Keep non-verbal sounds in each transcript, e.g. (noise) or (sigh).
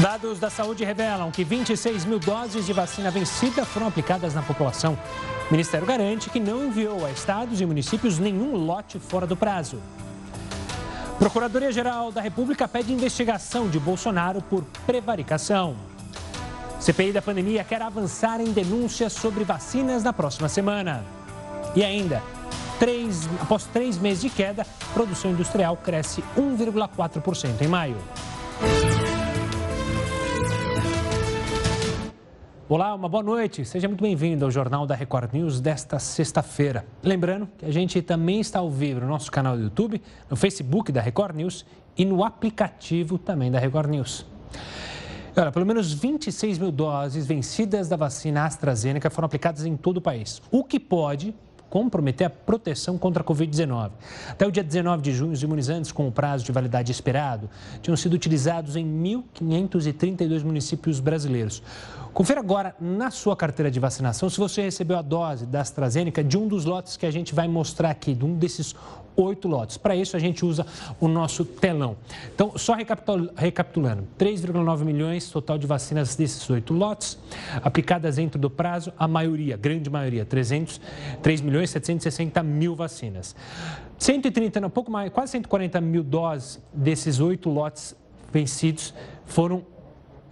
Dados da saúde revelam que 26 mil doses de vacina vencida foram aplicadas na população. O Ministério garante que não enviou a estados e municípios nenhum lote fora do prazo. Procuradoria-Geral da República pede investigação de Bolsonaro por prevaricação. CPI da pandemia quer avançar em denúncias sobre vacinas na próxima semana. E ainda, três, após três meses de queda, produção industrial cresce 1,4% em maio. Olá, uma boa noite. Seja muito bem-vindo ao Jornal da Record News desta sexta-feira. Lembrando que a gente também está ao vivo no nosso canal do YouTube, no Facebook da Record News e no aplicativo também da Record News. Olha, pelo menos 26 mil doses vencidas da vacina AstraZeneca foram aplicadas em todo o país, o que pode comprometer a proteção contra a Covid-19. Até o dia 19 de junho, os imunizantes com o prazo de validade esperado tinham sido utilizados em 1.532 municípios brasileiros. Confira agora na sua carteira de vacinação se você recebeu a dose da AstraZeneca de um dos lotes que a gente vai mostrar aqui, de um desses oito lotes. Para isso, a gente usa o nosso telão. Então, só recapitulando: 3,9 milhões total de vacinas desses oito lotes, aplicadas dentro do prazo, a maioria, grande maioria, 300, 3 milhões 760 mil vacinas. 130, não, pouco mais, quase 140 mil doses desses oito lotes vencidos foram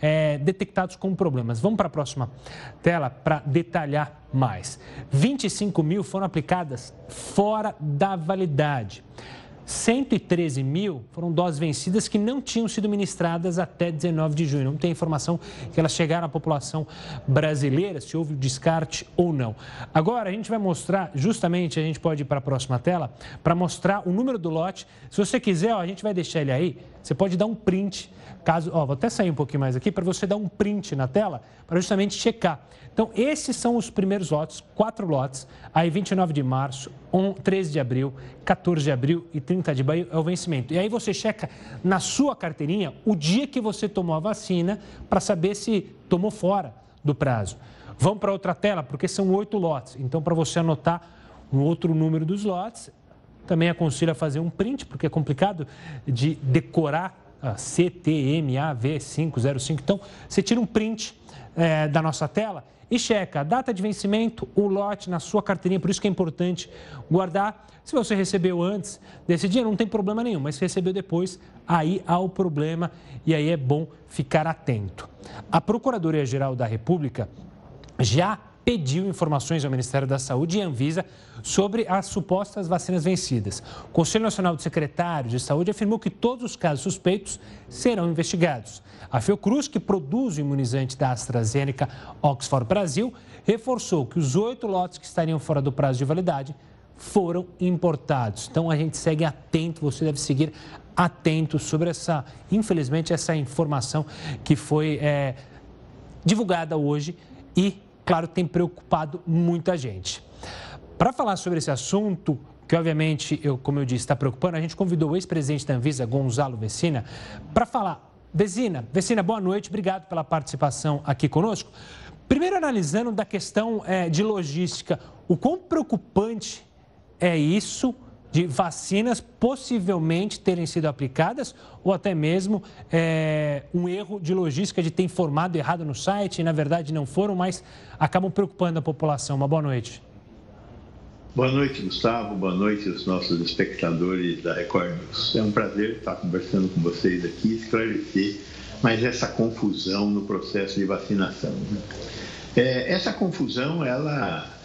é, detectados com problemas. Vamos para a próxima tela para detalhar mais. 25 mil foram aplicadas fora da validade. 113 mil foram doses vencidas que não tinham sido ministradas até 19 de junho. Não tem informação que elas chegaram à população brasileira, se houve descarte ou não. Agora, a gente vai mostrar, justamente, a gente pode ir para a próxima tela, para mostrar o número do lote. Se você quiser, ó, a gente vai deixar ele aí. Você pode dar um print Caso, ó, vou até sair um pouquinho mais aqui para você dar um print na tela para justamente checar. Então, esses são os primeiros lotes, quatro lotes. Aí, 29 de março, 13 de abril, 14 de abril e 30 de maio é o vencimento. E aí você checa na sua carteirinha o dia que você tomou a vacina para saber se tomou fora do prazo. Vamos para outra tela, porque são oito lotes. Então, para você anotar um outro número dos lotes, também aconselho a fazer um print, porque é complicado de decorar CTMAV505. Então, você tira um print é, da nossa tela e checa a data de vencimento, o lote na sua carteirinha. Por isso que é importante guardar. Se você recebeu antes desse dia, não tem problema nenhum, mas se recebeu depois, aí há o problema e aí é bom ficar atento. A Procuradoria-Geral da República já pediu informações ao Ministério da Saúde e Anvisa sobre as supostas vacinas vencidas. O Conselho Nacional de Secretários de Saúde afirmou que todos os casos suspeitos serão investigados. A Fiocruz, que produz o imunizante da AstraZeneca Oxford Brasil, reforçou que os oito lotes que estariam fora do prazo de validade foram importados. Então a gente segue atento, você deve seguir atento sobre essa, infelizmente, essa informação que foi é, divulgada hoje e claro, tem preocupado muita gente. Para falar sobre esse assunto, que obviamente, eu, como eu disse, está preocupando, a gente convidou o ex-presidente da Anvisa, Gonzalo Vecina, para falar. Vecina, Vecina, boa noite, obrigado pela participação aqui conosco. Primeiro, analisando da questão é, de logística, o quão preocupante é isso de vacinas possivelmente terem sido aplicadas ou até mesmo é, um erro de logística de ter informado errado no site e na verdade não foram, mas acabam preocupando a população. Uma boa noite. Boa noite, Gustavo. Boa noite aos nossos espectadores da Record News. É um prazer estar conversando com vocês aqui, esclarecer mais essa confusão no processo de vacinação. Né? É, essa confusão, ela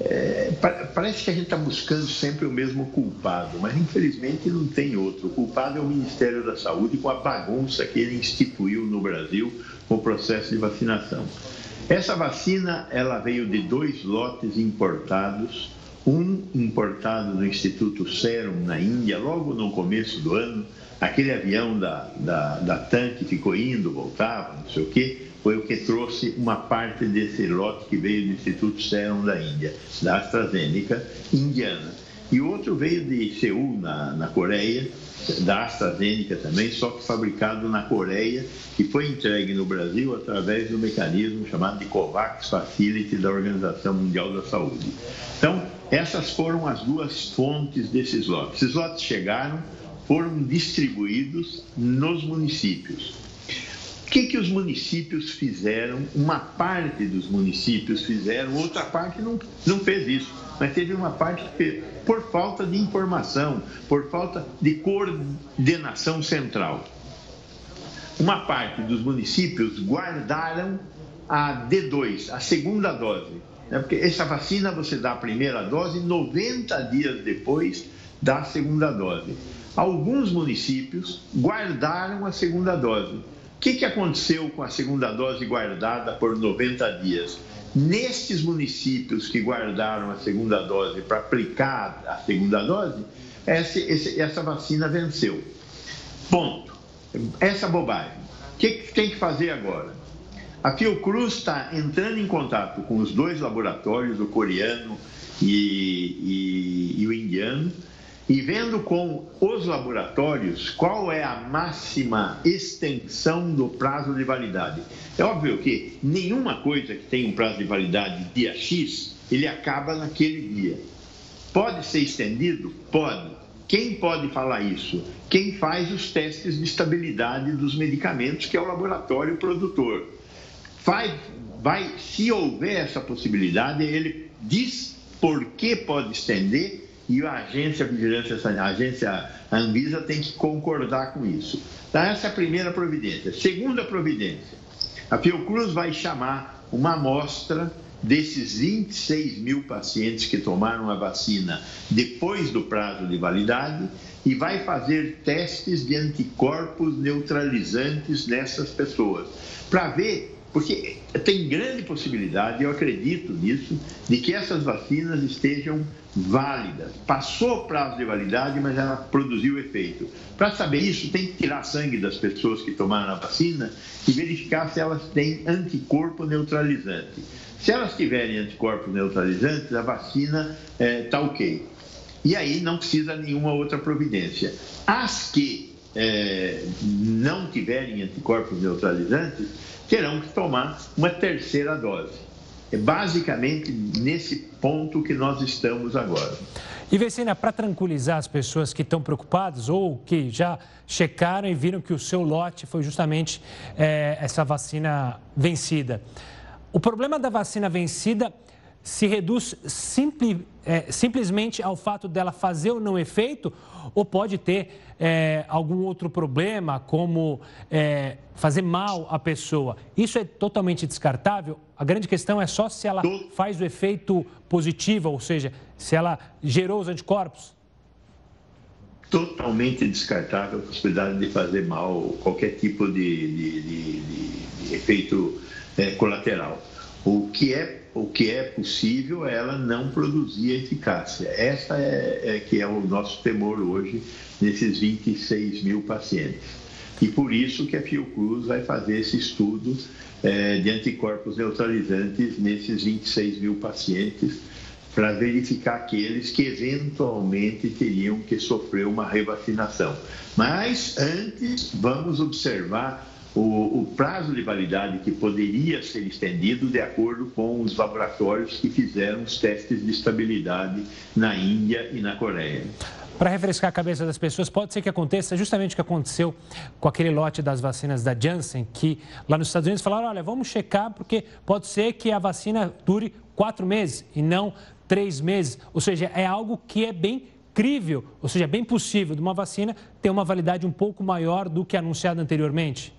é, parece que a gente está buscando sempre o mesmo culpado, mas infelizmente não tem outro. O culpado é o Ministério da Saúde com a bagunça que ele instituiu no Brasil com o processo de vacinação. Essa vacina ela veio de dois lotes importados, um importado no Instituto Serum na Índia, logo no começo do ano, aquele avião da, da, da TAM que ficou indo, voltava, não sei o quê foi o que trouxe uma parte desse lote que veio do Instituto Serum da Índia, da AstraZeneca indiana. E outro veio de Seul, na, na Coreia, da AstraZeneca também, só que fabricado na Coreia e foi entregue no Brasil através do mecanismo chamado de COVAX Facility da Organização Mundial da Saúde. Então, essas foram as duas fontes desses lotes. Esses lotes chegaram, foram distribuídos nos municípios. O que, que os municípios fizeram? Uma parte dos municípios fizeram, outra parte não, não fez isso. Mas teve uma parte que fez por falta de informação, por falta de coordenação central. Uma parte dos municípios guardaram a D2, a segunda dose. Né? Porque essa vacina você dá a primeira dose 90 dias depois da segunda dose. Alguns municípios guardaram a segunda dose. O que, que aconteceu com a segunda dose guardada por 90 dias? Nestes municípios que guardaram a segunda dose para aplicar a segunda dose, essa, essa vacina venceu. Ponto. Essa bobagem. O que, que tem que fazer agora? A Fiocruz está entrando em contato com os dois laboratórios, o coreano e, e, e o indiano, e vendo com os laboratórios qual é a máxima extensão do prazo de validade. É óbvio que nenhuma coisa que tem um prazo de validade dia X, ele acaba naquele dia. Pode ser estendido? Pode. Quem pode falar isso? Quem faz os testes de estabilidade dos medicamentos, que é o laboratório produtor. Vai, vai, se houver essa possibilidade, ele diz por que pode estender e a agência vigilância a agência Anvisa tem que concordar com isso. Então, essa é a primeira providência. Segunda providência, a Fiocruz vai chamar uma amostra desses 26 mil pacientes que tomaram a vacina depois do prazo de validade e vai fazer testes de anticorpos neutralizantes nessas pessoas, para ver porque tem grande possibilidade, eu acredito nisso, de que essas vacinas estejam válidas. Passou o prazo de validade, mas ela produziu efeito. Para saber isso, tem que tirar sangue das pessoas que tomaram a vacina e verificar se elas têm anticorpo neutralizante. Se elas tiverem anticorpos neutralizantes, a vacina está é, tá ok. E aí não precisa nenhuma outra providência. As que é, não tiverem anticorpos neutralizantes, terão que tomar uma terceira dose. É basicamente nesse ponto que nós estamos agora. E Vecina, para tranquilizar as pessoas que estão preocupadas ou que já checaram e viram que o seu lote foi justamente é, essa vacina vencida. O problema da vacina vencida se reduz é, simplesmente ao fato dela fazer ou não efeito, ou pode ter é, algum outro problema, como é, fazer mal à pessoa. Isso é totalmente descartável? A grande questão é só se ela faz o efeito positivo, ou seja, se ela gerou os anticorpos? Totalmente descartável a possibilidade de fazer mal, qualquer tipo de, de, de, de efeito é, colateral. O que é o que é possível ela não produzir eficácia. Essa é, é, que é o nosso temor hoje nesses 26 mil pacientes. E por isso que a Fiocruz vai fazer esse estudo é, de anticorpos neutralizantes nesses 26 mil pacientes para verificar aqueles que eventualmente teriam que sofrer uma revacinação. Mas antes, vamos observar o, o, prazo de validade que poderia ser estendido de acordo com os laboratórios que fizeram os testes de estabilidade na Índia e na Coreia. Para refrescar a cabeça das pessoas, pode ser que aconteça justamente o que aconteceu com aquele lote das vacinas da Janssen, que lá nos Estados Unidos falaram: olha, vamos checar, porque pode ser que a vacina dure quatro meses e não três meses. Ou seja, é algo que é bem crível, ou seja, é bem possível de uma vacina ter uma validade um pouco maior do que anunciado anteriormente.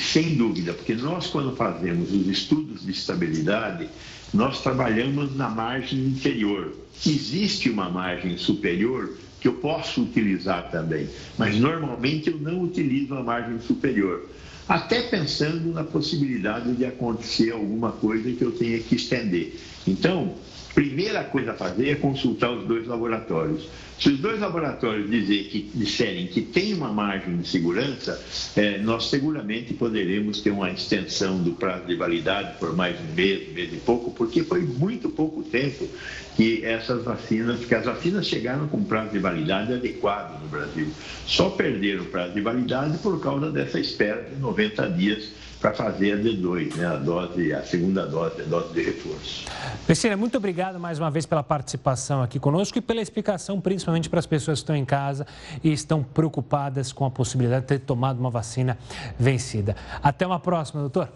Sem dúvida, porque nós, quando fazemos os estudos de estabilidade, nós trabalhamos na margem inferior. Existe uma margem superior que eu posso utilizar também, mas normalmente eu não utilizo a margem superior. Até pensando na possibilidade de acontecer alguma coisa que eu tenha que estender. Então, primeira coisa a fazer é consultar os dois laboratórios. Se os dois laboratórios dizer que, disserem que tem uma margem de segurança, é, nós seguramente poderemos ter uma extensão do prazo de validade por mais um mês, um mês e pouco, porque foi muito pouco tempo que essas vacinas, que as vacinas chegaram com prazo de validade adequado no Brasil. Só perderam o prazo de validade por causa dessa espera de 90 dias para fazer a D2, né, a dose, a segunda dose, a dose de reforço. Priscila, muito obrigado mais uma vez pela participação aqui conosco e pela explicação, principalmente para as pessoas que estão em casa e estão preocupadas com a possibilidade de ter tomado uma vacina vencida. Até uma próxima, doutor.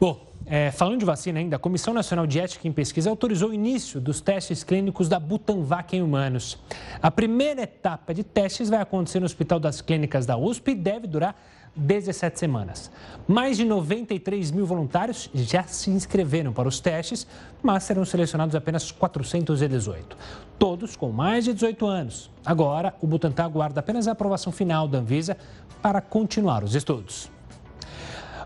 Bom, é, falando de vacina ainda, a Comissão Nacional de Ética em Pesquisa autorizou o início dos testes clínicos da Butanvac em humanos. A primeira etapa de testes vai acontecer no Hospital das Clínicas da USP e deve durar 17 semanas. Mais de 93 mil voluntários já se inscreveram para os testes, mas serão selecionados apenas 418. Todos com mais de 18 anos. Agora, o Butantan aguarda apenas a aprovação final da Anvisa para continuar os estudos.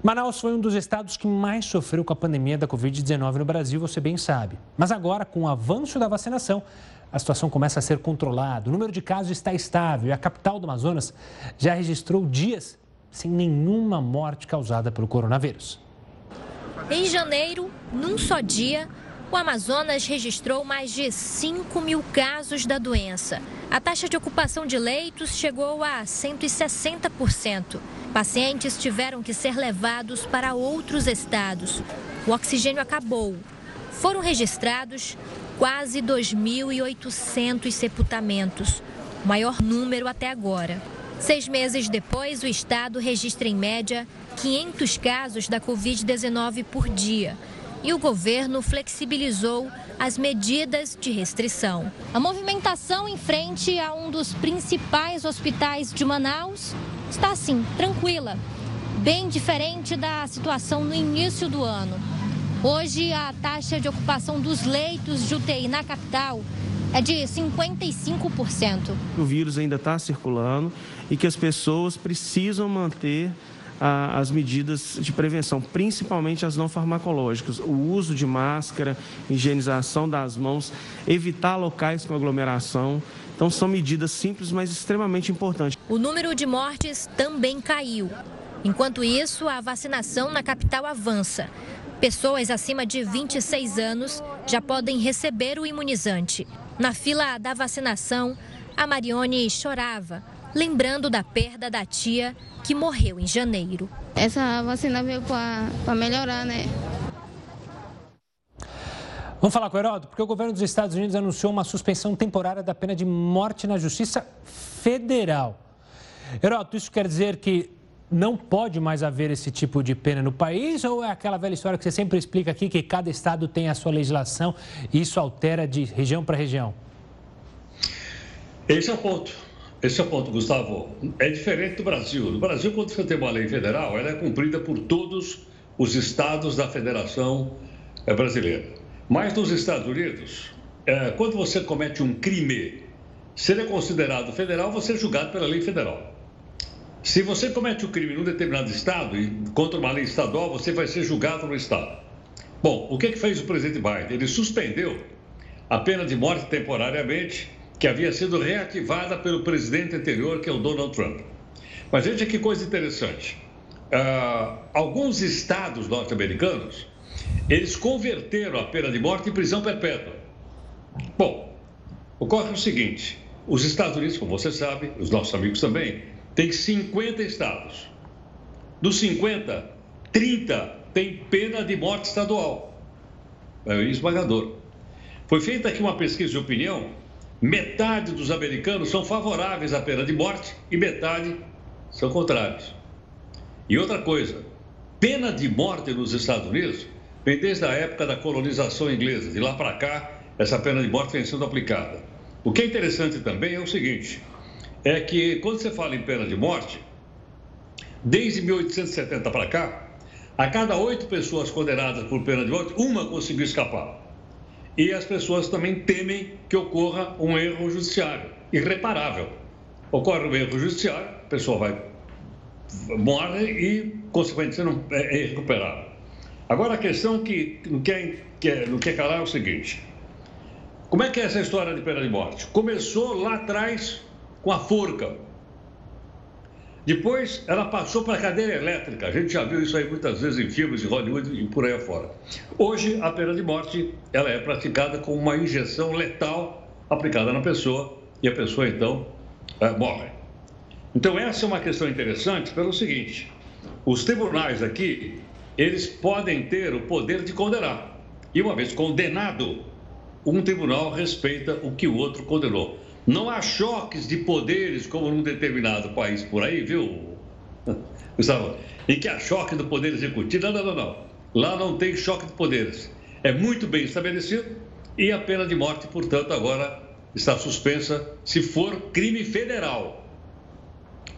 Manaus foi um dos estados que mais sofreu com a pandemia da Covid-19 no Brasil, você bem sabe. Mas agora, com o avanço da vacinação, a situação começa a ser controlada. O número de casos está estável e a capital do Amazonas já registrou dias sem nenhuma morte causada pelo coronavírus. Em janeiro, num só dia, o Amazonas registrou mais de 5 mil casos da doença. A taxa de ocupação de leitos chegou a 160%. Pacientes tiveram que ser levados para outros estados. O oxigênio acabou. Foram registrados quase 2.800 sepultamentos, o maior número até agora. Seis meses depois, o estado registra em média 500 casos da Covid-19 por dia. E o governo flexibilizou as medidas de restrição. A movimentação em frente a um dos principais hospitais de Manaus está assim, tranquila, bem diferente da situação no início do ano. Hoje, a taxa de ocupação dos leitos de UTI na capital é de 55%. O vírus ainda está circulando e que as pessoas precisam manter as medidas de prevenção, principalmente as não farmacológicas, o uso de máscara, higienização das mãos, evitar locais com aglomeração. Então, são medidas simples, mas extremamente importantes. O número de mortes também caiu. Enquanto isso, a vacinação na capital avança. Pessoas acima de 26 anos já podem receber o imunizante. Na fila da vacinação, a Marione chorava, lembrando da perda da tia que morreu em janeiro. Essa vacina veio para melhorar, né? Vamos falar com o Heródoto, porque o governo dos Estados Unidos anunciou uma suspensão temporária da pena de morte na Justiça Federal. Heródoto, isso quer dizer que não pode mais haver esse tipo de pena no país ou é aquela velha história que você sempre explica aqui que cada estado tem a sua legislação e isso altera de região para região? Esse é o ponto. Esse é o ponto, Gustavo. É diferente do Brasil. No Brasil, quando você tem uma lei federal, ela é cumprida por todos os estados da federação eh, brasileira. Mas nos Estados Unidos, é, quando você comete um crime, se ele é considerado federal, você é julgado pela lei federal. Se você comete um crime num determinado estado e contra uma lei estadual, você vai ser julgado no estado. Bom, o que, que fez o presidente Biden? Ele suspendeu a pena de morte temporariamente, que havia sido reativada pelo presidente anterior, que é o Donald Trump. Mas veja que coisa interessante. Uh, alguns estados norte-americanos eles converteram a pena de morte em prisão perpétua. Bom, ocorre o seguinte: os Estados Unidos, como você sabe, os nossos amigos também, têm 50 estados. Dos 50, 30 têm pena de morte estadual. É esmagador. Foi feita aqui uma pesquisa de opinião. Metade dos americanos são favoráveis à pena de morte e metade são contrários. E outra coisa, pena de morte nos Estados Unidos vem desde a época da colonização inglesa. De lá para cá, essa pena de morte vem sendo aplicada. O que é interessante também é o seguinte: é que quando você fala em pena de morte, desde 1870 para cá, a cada oito pessoas condenadas por pena de morte, uma conseguiu escapar. E as pessoas também temem que ocorra um erro judiciário irreparável. Ocorre um erro judiciário, a pessoa vai morre e, consequentemente, não é, é recuperável. Agora a questão que não quer, quer, não quer calar é o seguinte: como é que é essa história de pena de morte? Começou lá atrás com a forca. Depois ela passou para a cadeira elétrica. A gente já viu isso aí muitas vezes em filmes de Hollywood e por aí afora. Hoje a pena de morte ela é praticada com uma injeção letal aplicada na pessoa e a pessoa então é, morre. Então essa é uma questão interessante pelo seguinte: os tribunais aqui eles podem ter o poder de condenar. E uma vez condenado, um tribunal respeita o que o outro condenou. Não há choques de poderes como num determinado país por aí, viu, (laughs) Gustavo? E que há choque do poder executivo. Não, não, não, não. Lá não tem choque de poderes. É muito bem estabelecido e a pena de morte, portanto, agora está suspensa se for crime federal.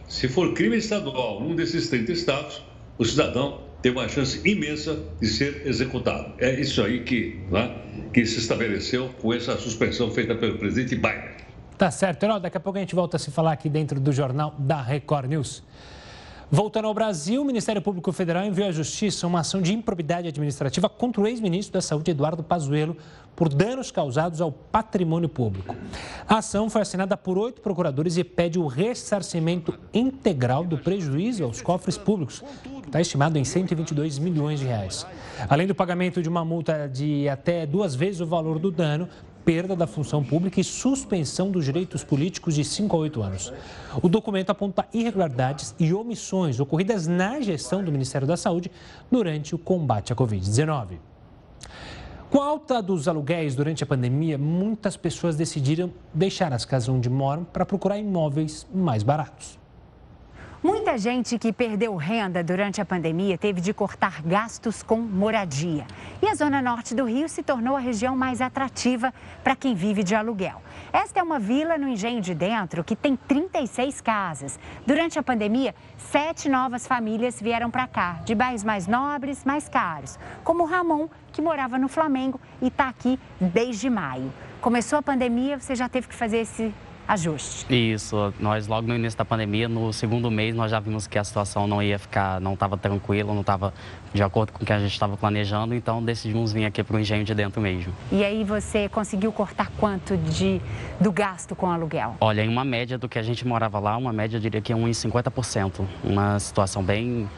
Se for crime estadual, num desses 30 estados, o cidadão tem uma chance imensa de ser executado. É isso aí que, né, que se estabeleceu com essa suspensão feita pelo presidente Biden. Tá certo, Herói. Daqui a pouco a gente volta a se falar aqui dentro do jornal da Record News. Voltando ao Brasil, o Ministério Público Federal enviou à Justiça uma ação de improbidade administrativa contra o ex-ministro da Saúde, Eduardo Pazuello, por danos causados ao patrimônio público. A ação foi assinada por oito procuradores e pede o ressarcimento integral do prejuízo aos cofres públicos, que está estimado em 122 milhões de reais. Além do pagamento de uma multa de até duas vezes o valor do dano, perda da função pública e suspensão dos direitos políticos de 5 a 8 anos. O documento aponta irregularidades e omissões ocorridas na gestão do Ministério da Saúde durante o combate à Covid-19. Com a alta dos aluguéis durante a pandemia, muitas pessoas decidiram deixar as casas onde moram para procurar imóveis mais baratos. Muita gente que perdeu renda durante a pandemia teve de cortar gastos com moradia. E a zona norte do Rio se tornou a região mais atrativa para quem vive de aluguel. Esta é uma vila no Engenho de Dentro que tem 36 casas. Durante a pandemia, sete novas famílias vieram para cá, de bairros mais nobres, mais caros, como o Ramon, que morava no Flamengo e está aqui desde maio. Começou a pandemia, você já teve que fazer esse ajuste. Isso, nós logo no início da pandemia, no segundo mês, nós já vimos que a situação não ia ficar, não estava tranquila, não estava de acordo com o que a gente estava planejando, então decidimos vir aqui para o engenho de dentro mesmo. E aí você conseguiu cortar quanto de, do gasto com aluguel? Olha, em uma média do que a gente morava lá, uma média eu diria que é uns 50%, uma situação bem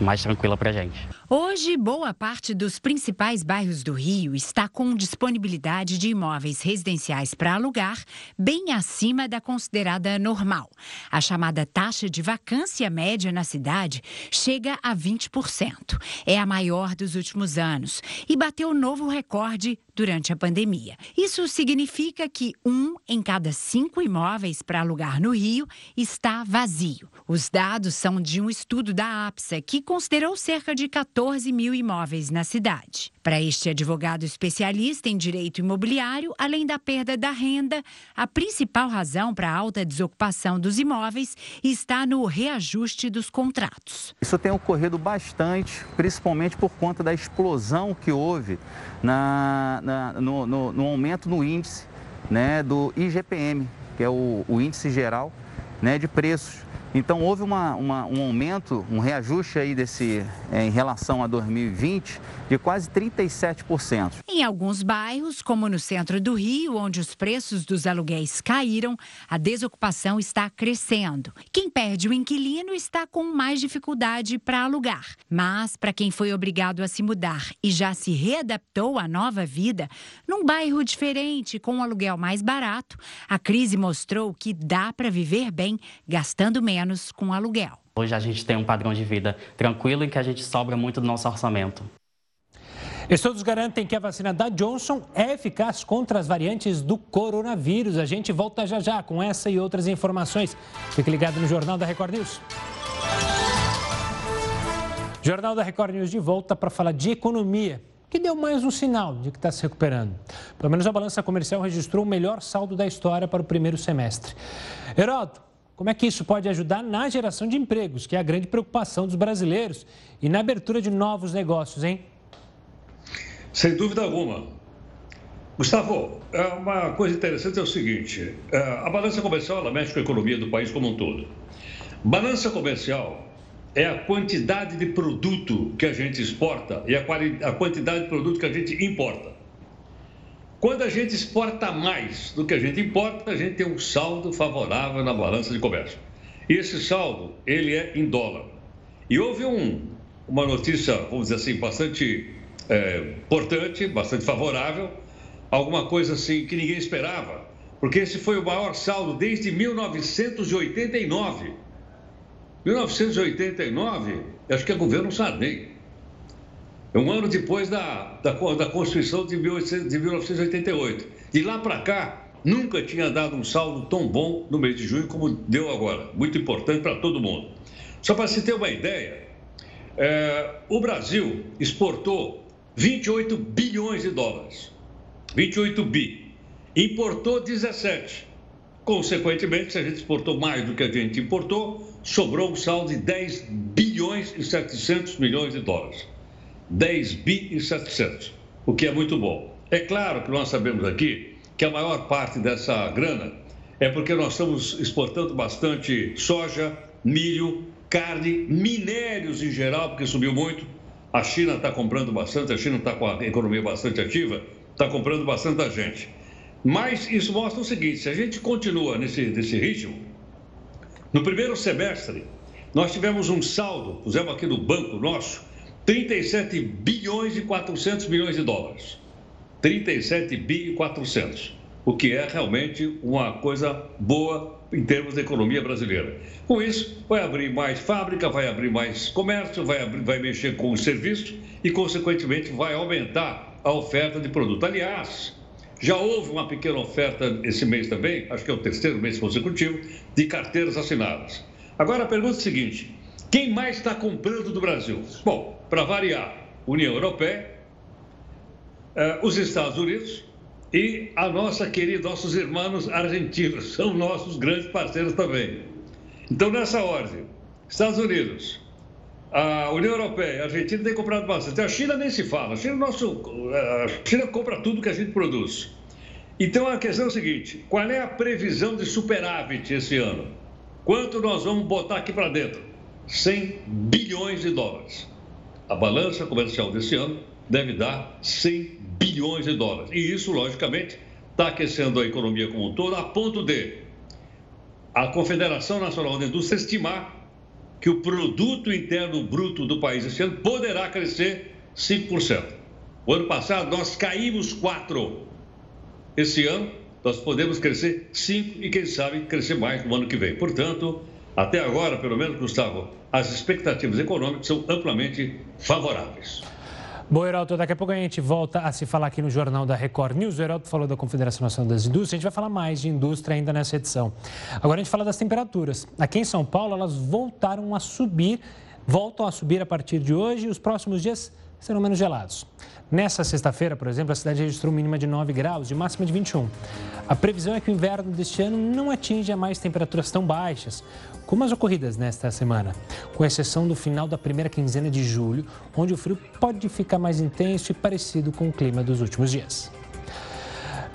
mais tranquila para a gente. Hoje, boa parte dos principais bairros do Rio está com disponibilidade de imóveis residenciais para alugar bem acima da considerada normal. A chamada taxa de vacância média na cidade chega a 20%. É a maior dos últimos anos e bateu novo recorde durante a pandemia. Isso significa que um em cada cinco imóveis para alugar no Rio está vazio. Os dados são de um estudo da APSA, que considerou cerca de 14 mil imóveis na cidade. Para este advogado especialista em direito imobiliário, além da perda da renda, a principal razão para a alta desocupação dos imóveis está no reajuste dos contratos. Isso tem ocorrido bastante, principalmente por conta da explosão que houve na, na, no, no, no, aumento no índice né, do IGPM, que é o, o índice geral né, de preços. Então houve uma, uma, um aumento, um reajuste aí desse é, em relação a 2020 de quase 37%. Em alguns bairros, como no centro do Rio, onde os preços dos aluguéis caíram, a desocupação está crescendo. Quem perde o inquilino está com mais dificuldade para alugar. Mas para quem foi obrigado a se mudar e já se readaptou à nova vida, num bairro diferente com um aluguel mais barato, a crise mostrou que dá para viver bem gastando menos menos com aluguel. Hoje a gente tem um padrão de vida tranquilo em que a gente sobra muito do nosso orçamento. Estudos garantem que a vacina da Johnson é eficaz contra as variantes do coronavírus. A gente volta já já com essa e outras informações. Fique ligado no Jornal da Record News. Jornal da Record News de volta para falar de economia, que deu mais um sinal de que está se recuperando. Pelo menos a balança comercial registrou o melhor saldo da história para o primeiro semestre. Heródoto, como é que isso pode ajudar na geração de empregos, que é a grande preocupação dos brasileiros, e na abertura de novos negócios, hein? Sem dúvida alguma. Gustavo, é uma coisa interessante é o seguinte: é, a balança comercial ela mexe com a economia do país como um todo. Balança comercial é a quantidade de produto que a gente exporta e a quantidade de produto que a gente importa. Quando a gente exporta mais do que a gente importa, a gente tem um saldo favorável na balança de comércio. E esse saldo, ele é em dólar. E houve um, uma notícia, vamos dizer assim, bastante é, importante, bastante favorável, alguma coisa assim que ninguém esperava, porque esse foi o maior saldo desde 1989. 1989, acho que é governo Sarney. É um ano depois da, da, da Constituição de, 1988. De lá para cá, nunca tinha dado um saldo tão bom no mês de junho como deu agora. Muito importante para todo mundo. Só para se ter uma ideia, é, o Brasil exportou 28 bilhões de dólares. 28 bi. Importou 17. Consequentemente, se a gente exportou mais do que a gente importou, sobrou um saldo de 10 bilhões e 700 milhões de dólares. 10 bi e 700, o que é muito bom. É claro que nós sabemos aqui que a maior parte dessa grana é porque nós estamos exportando bastante soja, milho, carne, minérios em geral, porque subiu muito. A China está comprando bastante, a China está com a economia bastante ativa, está comprando bastante da gente. Mas isso mostra o seguinte: se a gente continua nesse, nesse ritmo, no primeiro semestre, nós tivemos um saldo, pusemos aqui no banco nosso, 37 bilhões e 400 milhões de dólares. 37 bi e 400, o que é realmente uma coisa boa em termos da economia brasileira. Com isso, vai abrir mais fábrica, vai abrir mais comércio, vai, abrir, vai mexer com os serviços e, consequentemente, vai aumentar a oferta de produto. Aliás, já houve uma pequena oferta esse mês também, acho que é o terceiro mês consecutivo, de carteiras assinadas. Agora a pergunta é a seguinte: quem mais está comprando do Brasil? Bom, para variar, União Europeia, eh, os Estados Unidos e a nossa querida, nossos irmãos argentinos, (laughs) são nossos grandes parceiros também. Então, nessa ordem, Estados Unidos, a União Europeia, a Argentina tem comprado bastante. A China nem se fala. A China, nosso, a China compra tudo que a gente produz. Então a questão é o seguinte: qual é a previsão de superávit esse ano? Quanto nós vamos botar aqui para dentro? 100 bilhões de dólares. A balança comercial desse ano deve dar 100 bilhões de dólares. E isso, logicamente, está aquecendo a economia como um todo, a ponto de a Confederação Nacional da Indústria estimar que o produto interno bruto do país esse ano poderá crescer 5%. O ano passado nós caímos 4%. Esse ano nós podemos crescer 5% e quem sabe crescer mais no ano que vem. Portanto, até agora, pelo menos, Gustavo, as expectativas econômicas são amplamente favoráveis. Bom, Heraldo, daqui a pouco a gente volta a se falar aqui no Jornal da Record News. O Heraldo falou da Confederação Nacional das Indústrias, a gente vai falar mais de indústria ainda nessa edição. Agora a gente fala das temperaturas. Aqui em São Paulo, elas voltaram a subir, voltam a subir a partir de hoje e os próximos dias serão menos gelados. Nessa sexta-feira, por exemplo, a cidade registrou mínima de 9 graus, de máxima de 21. A previsão é que o inverno deste ano não atinja mais temperaturas tão baixas, como as ocorridas nesta semana, com exceção do final da primeira quinzena de julho, onde o frio pode ficar mais intenso e parecido com o clima dos últimos dias.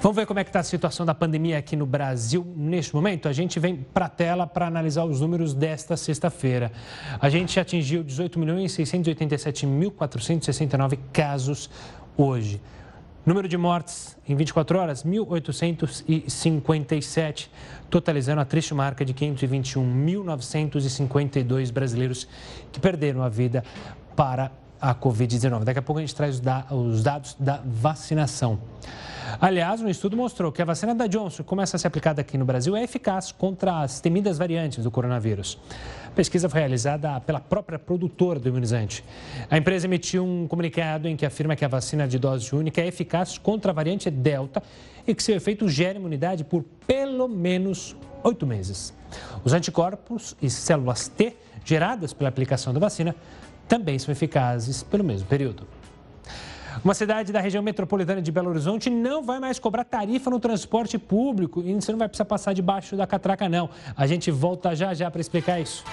Vamos ver como é que está a situação da pandemia aqui no Brasil neste momento? A gente vem para a tela para analisar os números desta sexta-feira. A gente atingiu 18 milhões 687.469 casos hoje. Número de mortes em 24 horas, 1.857, totalizando a triste marca de 521.952 brasileiros que perderam a vida para a Covid-19. Daqui a pouco a gente traz os dados da vacinação. Aliás, um estudo mostrou que a vacina da Johnson, começa a ser aplicada aqui no Brasil, é eficaz contra as temidas variantes do coronavírus. A pesquisa foi realizada pela própria produtora do imunizante. A empresa emitiu um comunicado em que afirma que a vacina de dose única é eficaz contra a variante Delta e que seu efeito gera imunidade por pelo menos oito meses. Os anticorpos e células T geradas pela aplicação da vacina também são eficazes pelo mesmo período. Uma cidade da região metropolitana de Belo Horizonte não vai mais cobrar tarifa no transporte público e você não vai precisar passar debaixo da catraca, não. A gente volta já já para explicar isso.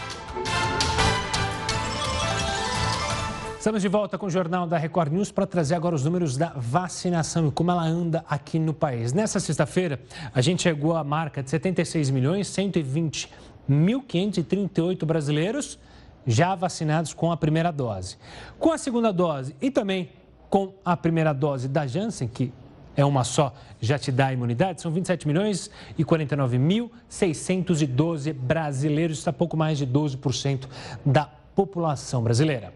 Estamos de volta com o Jornal da Record News para trazer agora os números da vacinação e como ela anda aqui no país. Nessa sexta-feira, a gente chegou à marca de 76 milhões 120 1.538 brasileiros já vacinados com a primeira dose. Com a segunda dose e também com a primeira dose da Janssen, que é uma só, já te dá imunidade, são 27 milhões e 49 mil 612 brasileiros, está pouco mais de 12% da população brasileira.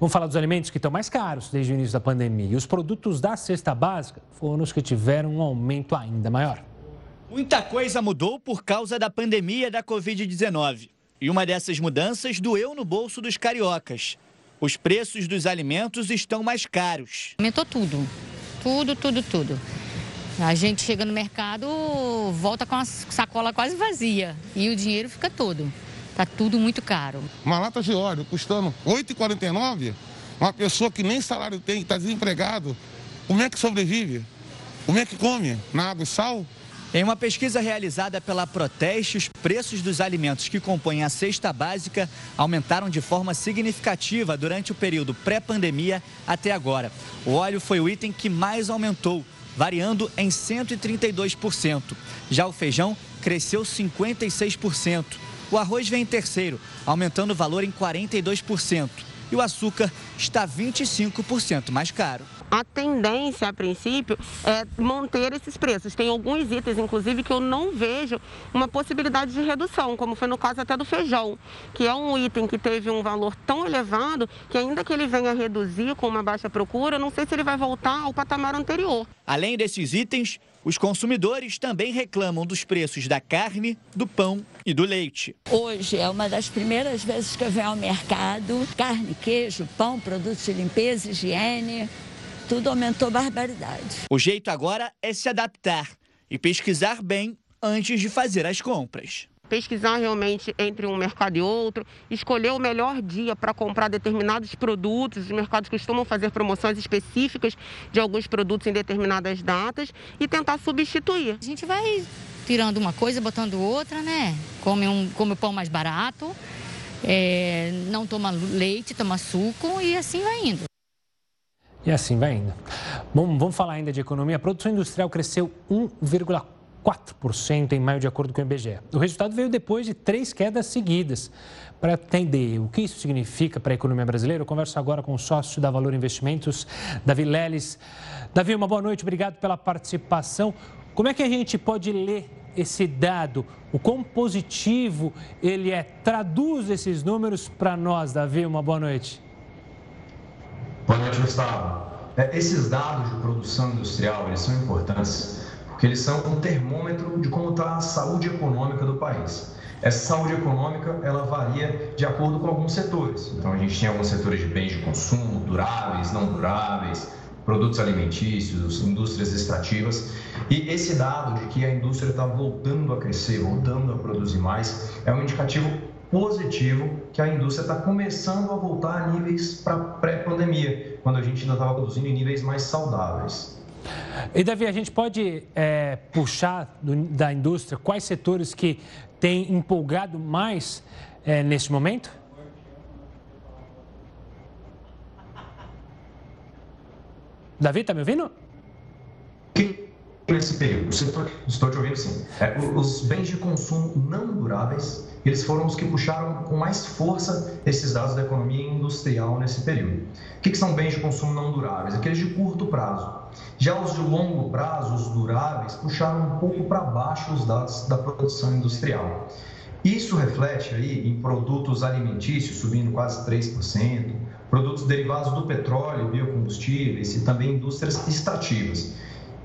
Vamos falar dos alimentos que estão mais caros desde o início da pandemia. E os produtos da cesta básica foram os que tiveram um aumento ainda maior. Muita coisa mudou por causa da pandemia da Covid-19. E uma dessas mudanças doeu no bolso dos cariocas. Os preços dos alimentos estão mais caros. Aumentou tudo, tudo, tudo, tudo. A gente chega no mercado, volta com a sacola quase vazia e o dinheiro fica todo. Tá tudo muito caro. Uma lata de óleo custando R$ 8,49, uma pessoa que nem salário tem, está desempregado, como é que sobrevive? Como é que come? Na água e sal? Em uma pesquisa realizada pela Proteste, os preços dos alimentos que compõem a cesta básica aumentaram de forma significativa durante o período pré-pandemia até agora. O óleo foi o item que mais aumentou, variando em 132%. Já o feijão cresceu 56%. O arroz vem em terceiro, aumentando o valor em 42%. E o açúcar está 25% mais caro a tendência, a princípio, é manter esses preços. Tem alguns itens, inclusive, que eu não vejo uma possibilidade de redução, como foi no caso até do feijão, que é um item que teve um valor tão elevado que ainda que ele venha reduzir com uma baixa procura, não sei se ele vai voltar ao patamar anterior. Além desses itens, os consumidores também reclamam dos preços da carne, do pão e do leite. Hoje é uma das primeiras vezes que eu venho ao mercado. Carne, queijo, pão, produtos de limpeza, higiene, tudo aumentou barbaridade. O jeito agora é se adaptar e pesquisar bem antes de fazer as compras pesquisar realmente entre um mercado e outro, escolher o melhor dia para comprar determinados produtos. Os mercados costumam fazer promoções específicas de alguns produtos em determinadas datas e tentar substituir. A gente vai tirando uma coisa, botando outra, né? Come um come pão mais barato, é, não toma leite, toma suco e assim vai indo. E assim vai indo. Bom, vamos falar ainda de economia. A produção industrial cresceu 1,4% em maio, de acordo com o IBGE. O resultado veio depois de três quedas seguidas. Para entender o que isso significa para a economia brasileira, eu converso agora com o sócio da Valor Investimentos, Davi Leles. Davi, uma boa noite, obrigado pela participação. Como é que a gente pode ler esse dado? O quão positivo ele é? Traduz esses números para nós, Davi. Uma boa noite. Boa noite, Gustavo. É, esses dados de produção industrial eles são importantes porque eles são um termômetro de como está a saúde econômica do país. Essa saúde econômica ela varia de acordo com alguns setores. Então a gente tem alguns setores de bens de consumo, duráveis, não duráveis, produtos alimentícios, indústrias extrativas. E esse dado de que a indústria está voltando a crescer, voltando a produzir mais, é um indicativo positivo que a indústria está começando a voltar a níveis para pré-pandemia, quando a gente ainda estava produzindo em níveis mais saudáveis. E Davi, a gente pode é, puxar do, da indústria quais setores que têm empolgado mais é, neste momento? Davi, está me ouvindo? Nesse período, estou te ouvindo sim. É, os bens de consumo não duráveis eles foram os que puxaram com mais força esses dados da economia industrial nesse período. O que, são bens de consumo não duráveis? Aqueles de curto prazo. Já os de longo prazo, os duráveis, puxaram um pouco para baixo os dados da produção industrial. Isso reflete aí em produtos alimentícios subindo quase 3%, produtos derivados do petróleo, biocombustíveis e também indústrias extrativas.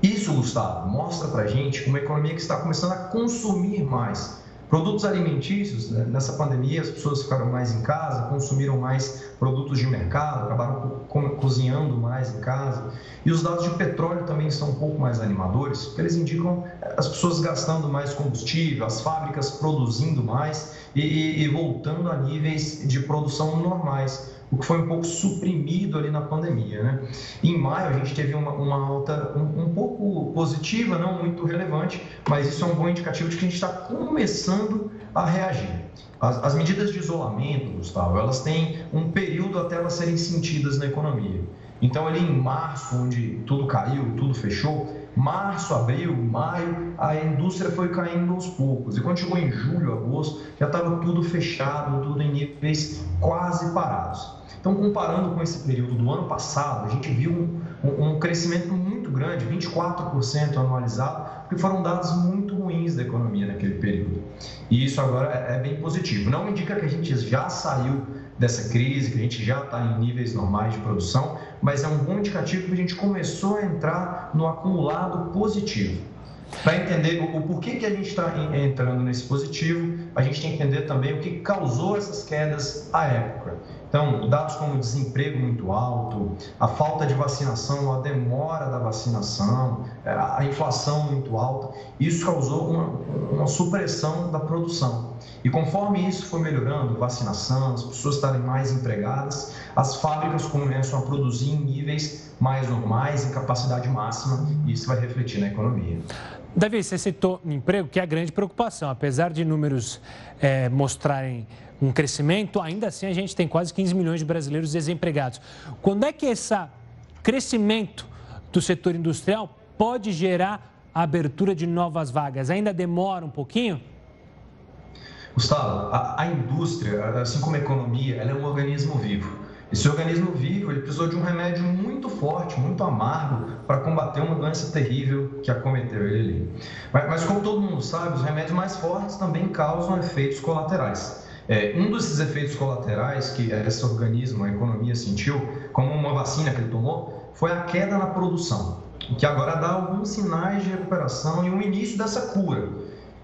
Isso, Gustavo, mostra para gente uma economia que está começando a consumir mais, Produtos alimentícios, né? nessa pandemia as pessoas ficaram mais em casa, consumiram mais produtos de mercado, acabaram co cozinhando mais em casa. E os dados de petróleo também são um pouco mais animadores, porque eles indicam eh, as pessoas gastando mais combustível, as fábricas produzindo mais e, e, e voltando a níveis de produção normais o que foi um pouco suprimido ali na pandemia. Né? Em maio, a gente teve uma, uma alta um, um, pouco positiva, não muito relevante, mas isso é um bom indicativo de que a gente está começando a reagir. As, as, medidas de isolamento, Gustavo, elas têm um período até elas serem sentidas na economia. Então, ali em março, onde tudo caiu, tudo fechou, março, abril, maio, a indústria foi caindo aos poucos. E quando chegou em julho, agosto, já estava tudo fechado, tudo em níveis quase parados. Então, comparando com esse período do ano passado, a gente viu um, um, crescimento muito grande, 24% anualizado, porque foram dados muito ruins da economia naquele período. E isso agora é, é bem positivo. Não indica que a gente já saiu dessa crise, que a gente já está em níveis normais de produção, mas é um bom indicativo que a gente começou a entrar no acumulado positivo. Para entender o porquê que a gente está entrando nesse positivo, a gente tem que entender também o que causou essas quedas à época. Então, dados como desemprego muito alto, a falta de vacinação, a demora da vacinação, é, a inflação muito alta, isso causou uma, uma supressão da produção. E conforme isso foi melhorando, vacinação, as pessoas estarem mais empregadas, as fábricas começam a produzir em níveis mais normais, em capacidade máxima, e isso vai refletir na economia. Davi, você citou emprego, que é a grande preocupação. Apesar de números é, mostrarem um crescimento, ainda assim a gente tem quase 15 milhões de brasileiros desempregados. Quando é que esse crescimento do setor industrial pode gerar a abertura de novas vagas? Ainda demora um pouquinho? Gustavo, a, a indústria, assim como a economia, ela é um organismo vivo. Esse organismo vivo ele precisou de um remédio muito forte, muito amargo, para combater uma doença terrível que acometeu ele. Mas, mas, como todo mundo sabe, os remédios mais fortes também causam efeitos colaterais. É, um desses efeitos colaterais que esse organismo, a economia, sentiu, como uma vacina que ele tomou, foi a queda na produção, que agora dá alguns sinais de recuperação e o início dessa cura.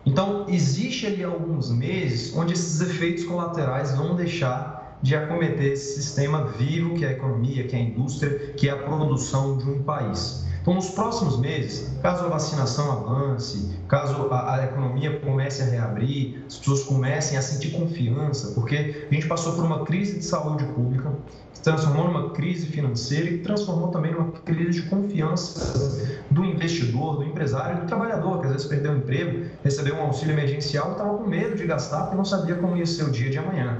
Então, existe ali alguns meses onde esses efeitos colaterais vão deixar de acometer esse sistema vivo que é a economia, que é a indústria, que é a produção de um país. Então, nos próximos meses, caso a vacinação avance, caso a, a, economia comece a reabrir, as pessoas comecem a sentir confiança, porque a gente passou por uma crise de saúde pública, se transformou numa crise financeira e transformou também numa crise de confiança do investidor, do empresário do trabalhador, que às vezes perdeu o emprego, recebeu um auxílio emergencial e estava com medo de gastar porque não sabia como ia ser o dia de amanhã.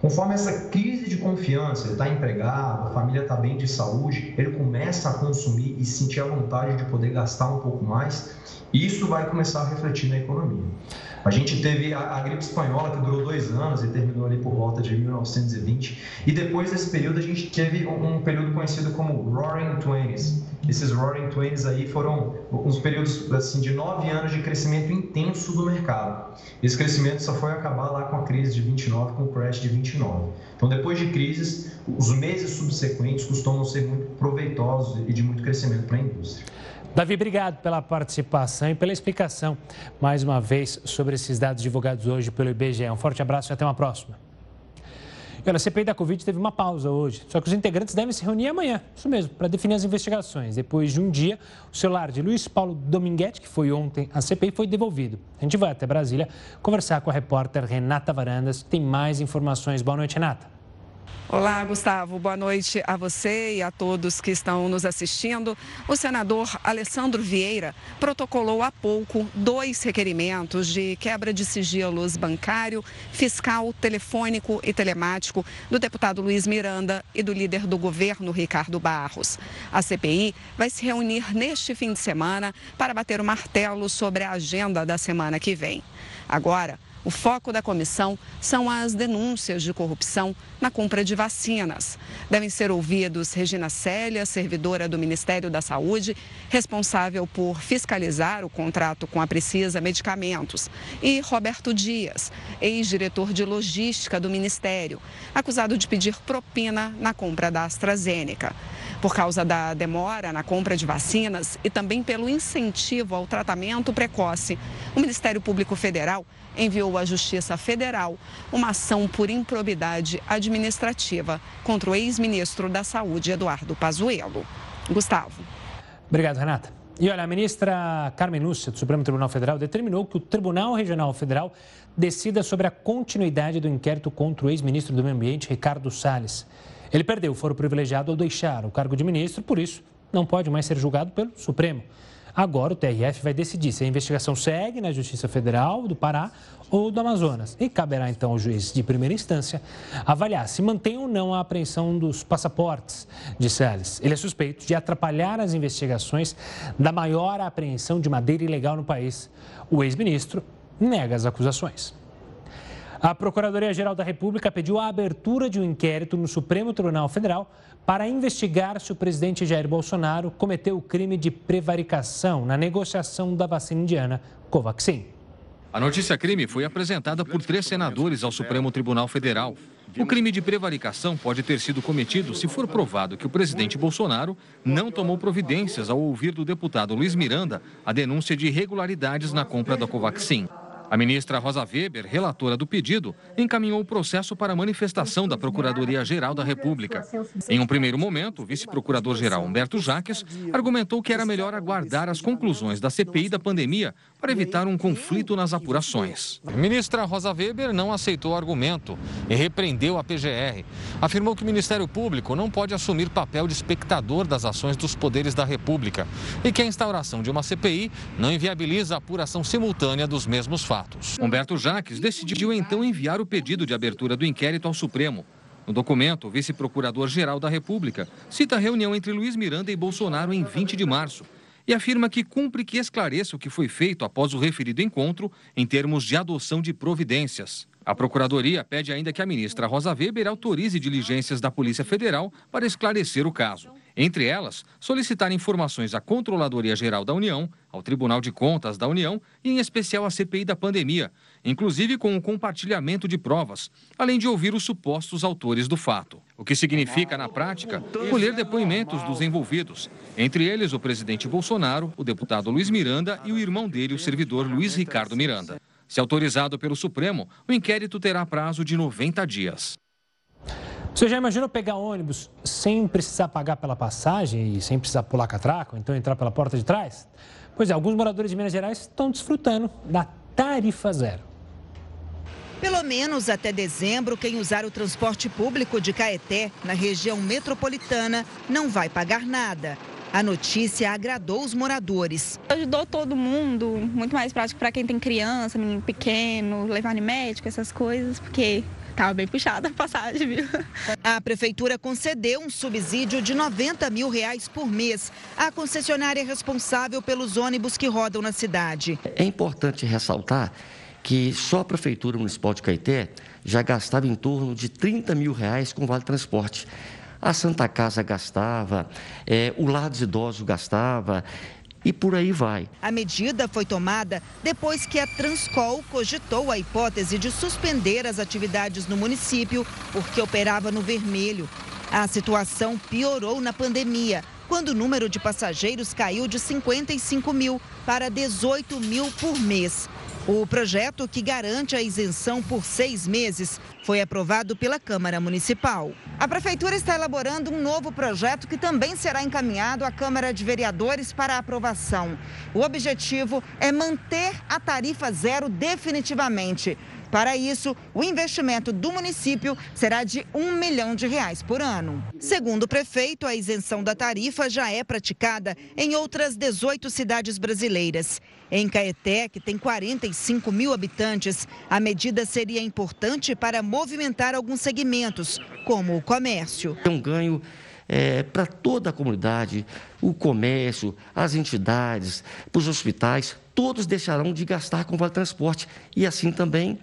Conforme essa crise de confiança, ele está empregado, a família está bem de saúde, ele começa a consumir e sentir a vontade de poder gastar um pouco mais, e isso vai começar a refletir na economia. A gente teve a, a, gripe espanhola, que durou dois anos e terminou ali por volta de 1920. E depois desse período, a gente teve um, um período conhecido como Roaring Twenties. Esses Roaring Twenties aí foram uns períodos assim, de nove anos de crescimento intenso do mercado. Esse crescimento só foi acabar lá com a crise de 29, com o crash de 29. Então, depois de crises, os meses subsequentes costumam ser muito proveitosos e de muito crescimento para a indústria. Davi, obrigado pela participação e pela explicação, mais uma vez, sobre esses dados divulgados hoje pelo IBGE. Um forte abraço e até uma próxima. Olha, a CPI da Covid teve uma pausa hoje, só que os integrantes devem se reunir amanhã, isso mesmo, para definir as investigações. Depois de um dia, o celular de Luiz Paulo Dominguete, que foi ontem à CPI, foi devolvido. A gente vai até Brasília conversar com a repórter Renata Varandas, que tem mais informações. Boa noite, Renata. Olá, Gustavo. Boa noite a você e a todos que estão nos assistindo. O senador Alessandro Vieira protocolou há pouco dois requerimentos de quebra de sigilos bancário, fiscal, telefônico e telemático do deputado Luiz Miranda e do líder do governo, Ricardo Barros. A CPI vai se reunir neste fim de semana para bater o martelo sobre a agenda da semana que vem. Agora, o foco da comissão são as denúncias de corrupção na compra de vacinas. Devem ser ouvidos Regina Célia, servidora do Ministério da Saúde, responsável por fiscalizar o contrato com a Precisa Medicamentos, e Roberto Dias, ex-diretor de logística do Ministério, acusado de pedir propina na compra da AstraZeneca. Por causa da demora na compra de vacinas e também pelo incentivo ao tratamento precoce, o Ministério Público Federal enviou à Justiça Federal uma ação por improbidade administrativa contra o ex-ministro da Saúde, Eduardo Pazuello. Gustavo. Obrigado, Renata. E olha, a ministra Carmen Lúcia, do Supremo Tribunal Federal, determinou que o Tribunal Regional Federal decida sobre a continuidade do inquérito contra o ex-ministro do Meio Ambiente, Ricardo Salles. Ele perdeu o foro privilegiado ao deixar o cargo de ministro, por isso não pode mais ser julgado pelo Supremo. Agora o TRF vai decidir se a investigação segue na Justiça Federal do Pará ou do Amazonas. E caberá então ao juiz de primeira instância avaliar se mantém ou não a apreensão dos passaportes de Salles. Ele é suspeito de atrapalhar as investigações da maior apreensão de madeira ilegal no país. O ex-ministro nega as acusações. A Procuradoria-Geral da República pediu a abertura de um inquérito no Supremo Tribunal Federal para investigar se o presidente Jair Bolsonaro cometeu o crime de prevaricação na negociação da vacina indiana Covaxin. A notícia crime foi apresentada por três senadores ao Supremo Tribunal Federal. O crime de prevaricação pode ter sido cometido se for provado que o presidente Bolsonaro não tomou providências ao ouvir do deputado Luiz Miranda a denúncia de irregularidades na compra da Covaxin. A ministra Rosa Weber, relatora do pedido, encaminhou o processo para manifestação da Procuradoria-Geral da República. Em um primeiro momento, o vice-procurador-geral Humberto Jaques argumentou que era melhor aguardar as conclusões da CPI da pandemia para evitar um conflito nas apurações. A ministra Rosa Weber não aceitou o argumento e repreendeu a PGR. Afirmou que o Ministério Público não pode assumir papel de espectador das ações dos poderes da República e que a instauração de uma CPI não inviabiliza a apuração simultânea dos mesmos fatos fatos. Humberto Jaques decidiu então enviar o pedido de abertura do inquérito ao Supremo. No documento, o vice-procurador-geral da República cita a reunião entre Luiz Miranda e Bolsonaro em 20 de março e afirma que cumpre que esclareça o que foi feito após o referido encontro em termos de adoção de providências. A Procuradoria pede ainda que a ministra Rosa Weber autorize diligências da Polícia Federal para esclarecer o caso. Entre elas, solicitar informações à Controladoria Geral da União, ao Tribunal de Contas da União e, em especial, à CPI da pandemia, inclusive com o compartilhamento de provas, além de ouvir os supostos autores do fato. O que significa, na prática, colher depoimentos dos envolvidos, entre eles o presidente Bolsonaro, o deputado Luiz Miranda e o irmão dele, o servidor Luiz Ricardo Miranda. Se autorizado pelo Supremo, o inquérito terá prazo de 90 dias. Você já imaginou pegar ônibus sem precisar pagar pela passagem e sem precisar pular catraco, então entrar pela porta de trás? Pois é, alguns moradores de Minas Gerais estão desfrutando da tarifa zero. Pelo menos até dezembro, quem usar o transporte público de Caeté, na região metropolitana, não vai pagar nada. A notícia agradou os moradores. Ajudou todo mundo, muito mais prático para quem tem criança, menino pequeno, levar no médico, essas coisas, porque Estava bem puxada a passagem, viu? A prefeitura concedeu um subsídio de 90 mil reais por mês à concessionária responsável pelos ônibus que rodam na cidade. É importante ressaltar que só a Prefeitura Municipal de Caeté já gastava em torno de 30 mil reais com Vale Transporte. A Santa Casa gastava, é, o Lar dos Idosos gastava, e por aí vai. A medida foi tomada depois que a Transcol cogitou a hipótese de suspender as atividades no município porque operava no vermelho. A situação piorou na pandemia, quando o número de passageiros caiu de 55 mil para 18 mil por mês. O projeto, que garante a isenção por seis meses, foi aprovado pela Câmara Municipal. A Prefeitura está elaborando um novo projeto que também será encaminhado à Câmara de Vereadores para aprovação. O objetivo é manter a tarifa zero definitivamente. Para isso, o investimento do município será de um milhão de reais por ano. Segundo o prefeito, a isenção da tarifa já é praticada em outras 18 cidades brasileiras. Em Caeté, que tem 45 mil habitantes, a medida seria importante para movimentar alguns segmentos, como o comércio. É um ganho é, para toda a comunidade, o comércio, as entidades, para os hospitais, todos deixarão de gastar com o Vale Transporte e assim também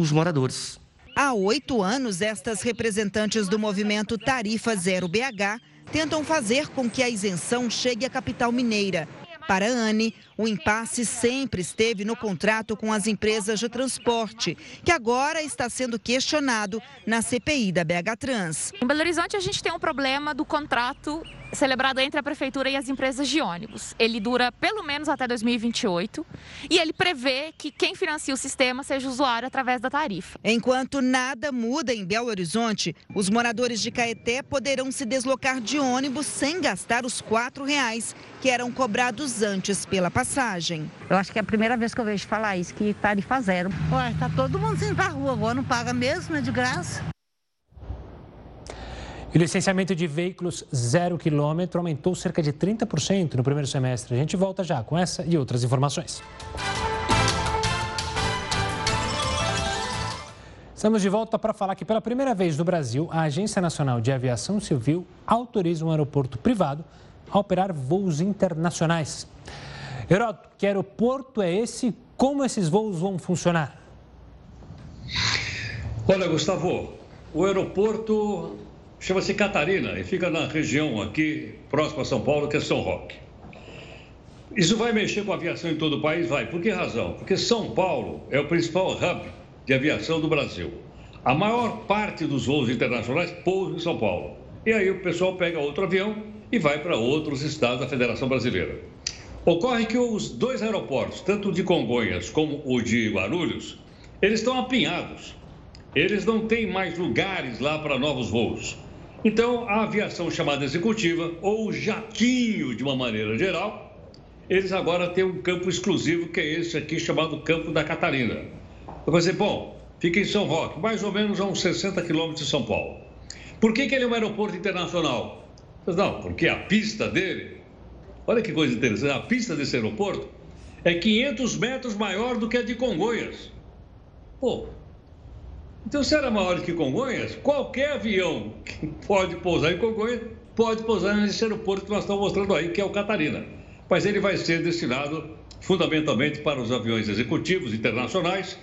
os moradores. Há oito anos, estas representantes do movimento Tarifa Zero BH tentam fazer com que a isenção chegue à capital mineira. Para a Anne, o impasse sempre esteve no contrato com as empresas de transporte, que agora está sendo questionado na CPI da BH Trans. Em Belo Horizonte, a gente tem um problema do contrato celebrado entre a prefeitura e as empresas de ônibus. Ele dura pelo menos até 2028 e ele prevê que quem financia o sistema seja o usuário através da tarifa. Enquanto nada muda em Belo Horizonte, os moradores de Caeté poderão se deslocar de ônibus sem gastar os quatro reais que eram cobrados antes pela passagem. Eu acho que é a primeira vez que eu vejo falar isso, que tarifa zero. Ué, tá todo mundo indo pra rua agora, não paga mesmo, é de graça. E o licenciamento de veículos zero quilômetro aumentou cerca de 30% no primeiro semestre. A gente volta já com essa e outras informações. Estamos de volta para falar que pela primeira vez no Brasil, a Agência Nacional de Aviação Civil autoriza um aeroporto privado a operar voos internacionais. Heródoto, que aeroporto é esse? Como esses voos vão funcionar? Olha, Gustavo, o aeroporto chama-se Catarina e fica na região aqui, próximo a São Paulo, que é São Roque. Isso vai mexer com a aviação em todo o país? Vai. Por que razão? Porque São Paulo é o principal hub de aviação do Brasil. A maior parte dos voos internacionais pousam em São Paulo. E aí o pessoal pega outro avião e vai para outros estados da Federação Brasileira. Ocorre que os dois aeroportos, tanto o de Congonhas como o de Guarulhos, eles estão apinhados. Eles não têm mais lugares lá para novos voos. Então, a aviação chamada executiva, ou o jatinho de uma maneira geral, eles agora têm um campo exclusivo, que é esse aqui chamado Campo da Catarina. Eu pensei, bom, fica em São Roque, mais ou menos a uns 60 quilômetros de São Paulo. Por que, que ele é um aeroporto internacional? Não, porque a pista dele Olha que coisa interessante. A pista desse aeroporto é 500 metros maior do que a de Congonhas. Pô, então se era maior que Congonhas, qualquer avião que pode pousar em Congonhas pode pousar nesse aeroporto que nós estamos mostrando aí, que é o Catarina. Mas ele vai ser destinado fundamentalmente para os aviões executivos internacionais.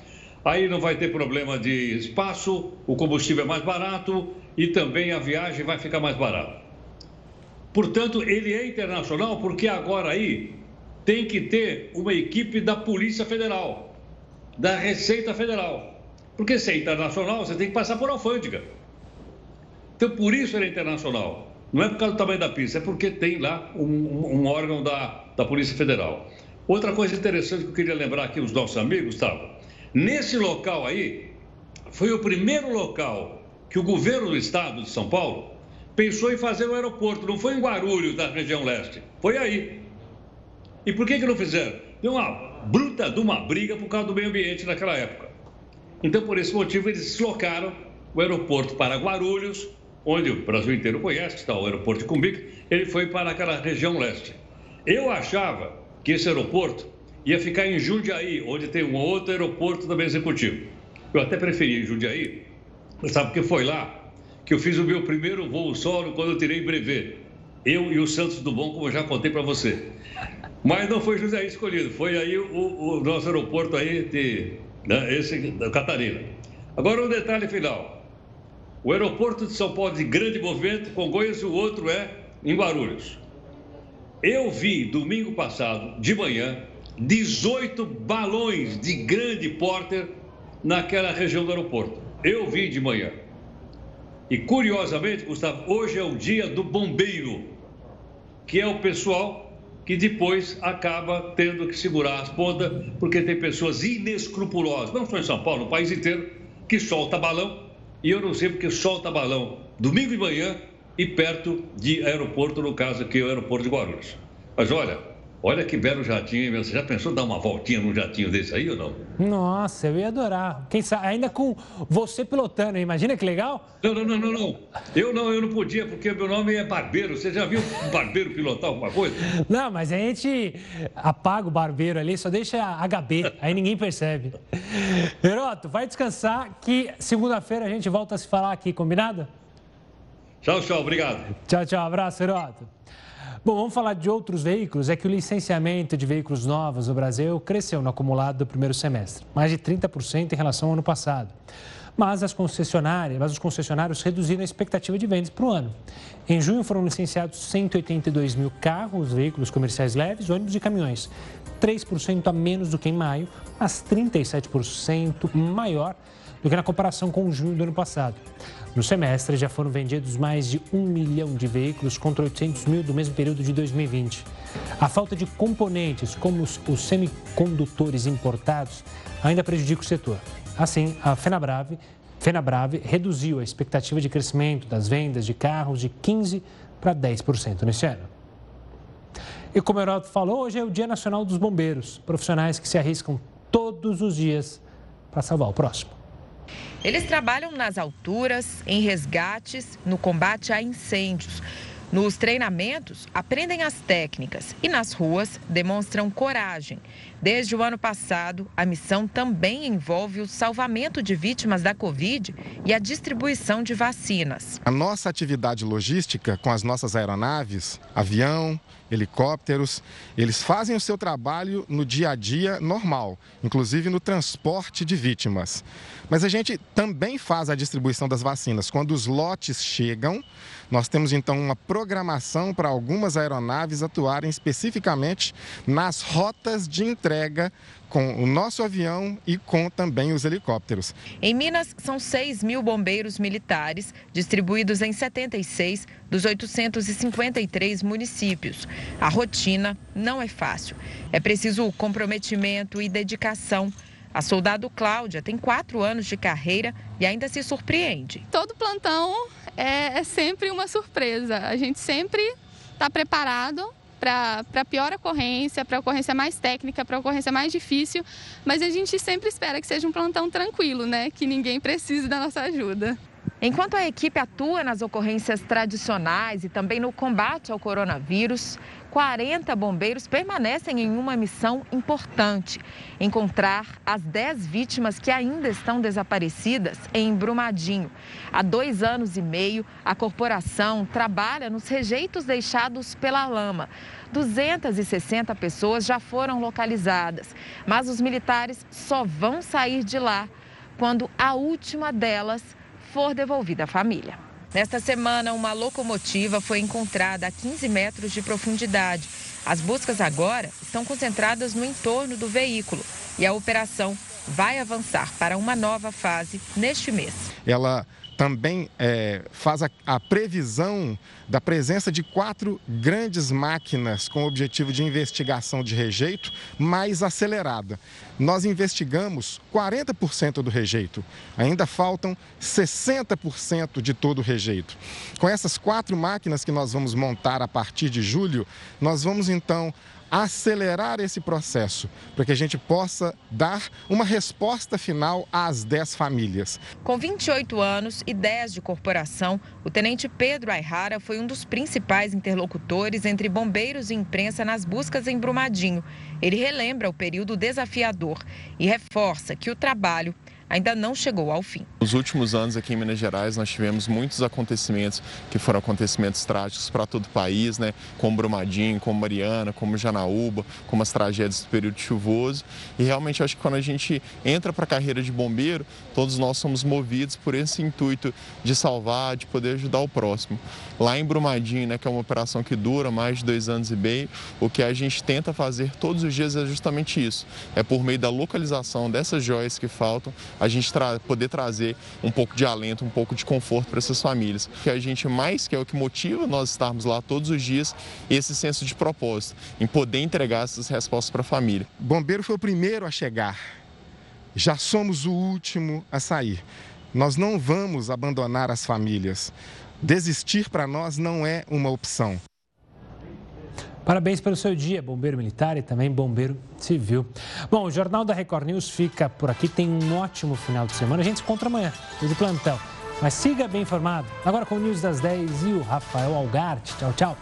Aí não vai ter problema de espaço, o combustível é mais barato e também a viagem vai ficar mais barata. Portanto, ele é internacional porque agora aí tem que ter uma equipe da Polícia Federal, da Receita Federal. Porque se é internacional, você tem que passar por alfândega. Então, por isso ele é internacional. Não é por causa do tamanho da pista, é porque tem lá um, um órgão da, da Polícia Federal. Outra coisa interessante que eu queria lembrar aqui os nossos amigos, Gustavo. Nesse local aí, foi o primeiro local que o governo do estado de São Paulo pensou em fazer o aeroporto, não foi em Guarulhos, da região leste, foi aí. E por que, que não fizeram? Deu uma bruta de uma briga por causa do meio ambiente naquela época. Então, por esse motivo, eles deslocaram o aeroporto para Guarulhos, onde o Brasil inteiro conhece, que está o aeroporto de Cumbica, ele foi para aquela região leste. Eu achava que esse aeroporto ia ficar em Jundiaí, onde tem um outro aeroporto também executivo. Eu até preferi Jundiaí, sabe porque foi lá que eu fiz o meu primeiro voo solo quando eu tirei brevet. Eu e o Santos Dumont, como eu já contei para você. Mas não foi José escolhido, foi aí o, o nosso aeroporto aí de né, esse da Catarina. Agora um detalhe final. O aeroporto de São Paulo de grande movimento, Congonhas, e o outro é em Guarulhos. Eu vi domingo passado, de manhã, 18 balões de grande porter naquela região do aeroporto. Eu vi de manhã. E curiosamente, Gustavo, hoje é o dia do bombeiro, que é o pessoal que depois acaba tendo que segurar as pontas, porque tem pessoas inescrupulosas, não só em São Paulo, no país inteiro, que solta balão, e eu não sei porque solta balão domingo de manhã e perto de aeroporto, no caso aqui, o aeroporto de Guarulhos. Mas olha, Olha que belo jatinho, meu. Você já pensou dar uma voltinha num jatinho desse aí ou não? Nossa, eu ia adorar. Quem sabe, ainda com você pilotando, imagina que legal? Não, não, não, não, não. Eu não, eu não podia, porque meu nome é barbeiro. Você já viu um barbeiro pilotar alguma coisa? Não, mas a gente apaga o barbeiro ali, só deixa HB, aí ninguém percebe. Heroto, vai descansar que segunda-feira a gente volta a se falar aqui, combinado? Tchau, tchau, obrigado. Tchau, tchau, abraço, Heroto. Bom, vamos falar de outros veículos. É que o licenciamento de veículos novos no Brasil cresceu no acumulado do primeiro semestre, mais de 30% em relação ao ano passado. Mas, as concessionárias, mas os concessionários reduziram a expectativa de vendas para o ano. Em junho foram licenciados 182 mil carros, veículos comerciais leves, ônibus e caminhões. 3% a menos do que em maio, mas 37% maior do que na comparação com junho do ano passado. No semestre, já foram vendidos mais de um milhão de veículos contra 800 mil do mesmo período de 2020. A falta de componentes, como os, os semicondutores importados, ainda prejudica o setor. Assim, a Fenabrave, Fenabrave reduziu a expectativa de crescimento das vendas de carros de 15% para 10% neste ano. E como o Heródoto falou, hoje é o Dia Nacional dos Bombeiros, profissionais que se arriscam todos os dias para salvar o próximo. Eles trabalham nas alturas, em resgates, no combate a incêndios. Nos treinamentos, aprendem as técnicas e nas ruas demonstram coragem. Desde o ano passado, a missão também envolve o salvamento de vítimas da Covid e a distribuição de vacinas. A nossa atividade logística com as nossas aeronaves, avião, helicópteros, eles fazem o seu trabalho no dia a dia normal, inclusive no transporte de vítimas. Mas a gente também faz a distribuição das vacinas. Quando os lotes chegam, Nós temos então uma programação para algumas aeronaves atuarem especificamente nas rotas de entrega com o nosso avião e com também os helicópteros. Em Minas, são 6 mil bombeiros militares distribuídos em 76 dos 853 municípios. A rotina não é fácil. É preciso comprometimento e dedicação. A soldado Cláudia tem quatro anos de carreira e ainda se surpreende. Todo plantão é, é sempre uma surpresa. A gente sempre está preparado para a pior ocorrência, para a ocorrência mais técnica, para a ocorrência mais difícil, mas a gente sempre espera que seja um plantão tranquilo, né? Que ninguém precise da nossa ajuda. Enquanto a equipe atua nas ocorrências tradicionais e também no combate ao coronavírus, 40 bombeiros permanecem em uma missão importante: encontrar as 10 vítimas que ainda estão desaparecidas em Brumadinho. Há dois anos e meio, a corporação trabalha nos rejeitos deixados pela lama. 260 pessoas já foram localizadas, mas os militares só vão sair de lá quando a última delas for devolvida à família. Nesta semana, uma locomotiva foi encontrada a 15 metros de profundidade. As buscas agora estão concentradas no entorno do veículo e a operação vai avançar para uma nova fase neste mês. Ela também é, faz a, a, previsão da presença de quatro grandes máquinas com objetivo de investigação de rejeito mais acelerada. Nós investigamos 40% do rejeito, ainda faltam 60% de todo o rejeito. Com essas quatro máquinas que nós vamos montar a partir de julho, nós vamos então acelerar esse processo, para que a gente possa dar uma resposta final às 10 famílias. Com 28 anos e 10 de corporação, o tenente Pedro Ayrara foi um dos principais interlocutores entre bombeiros e imprensa nas buscas em Brumadinho. Ele relembra o período desafiador e reforça que o trabalho ainda não chegou ao fim. Nos últimos anos aqui em Minas Gerais nós tivemos muitos acontecimentos que foram acontecimentos trágicos para todo o país, né? como Brumadinho, como Mariana, como Janaúba, como as tragédias do período chuvoso. E realmente acho que quando a gente entra para a carreira de bombeiro, todos nós somos movidos por esse intuito de salvar, de poder ajudar o próximo. Lá em Brumadinho, né, que é uma operação que dura mais de dois anos e meio, o que a gente tenta fazer todos os dias é justamente isso. É por meio da localização dessas joias que faltam, a gente tra poder trazer um pouco de alento, um pouco de conforto para essas famílias. O que a gente mais quer, o que motiva nós estarmos lá todos os dias, esse senso de propósito, em poder entregar essas respostas para a família. Bombeiro foi o primeiro a chegar, já somos o último a sair. Nós não vamos abandonar as famílias. Desistir para nós não é uma opção. Parabéns pelo seu dia, bombeiro militar e também bombeiro civil. Bom, o Jornal da Record News fica por aqui. Tem um ótimo final de semana. A gente se encontra amanhã, de plantão. Mas siga bem informado. Agora com o News das 10 e o Rafael Algarte. Tchau, tchau.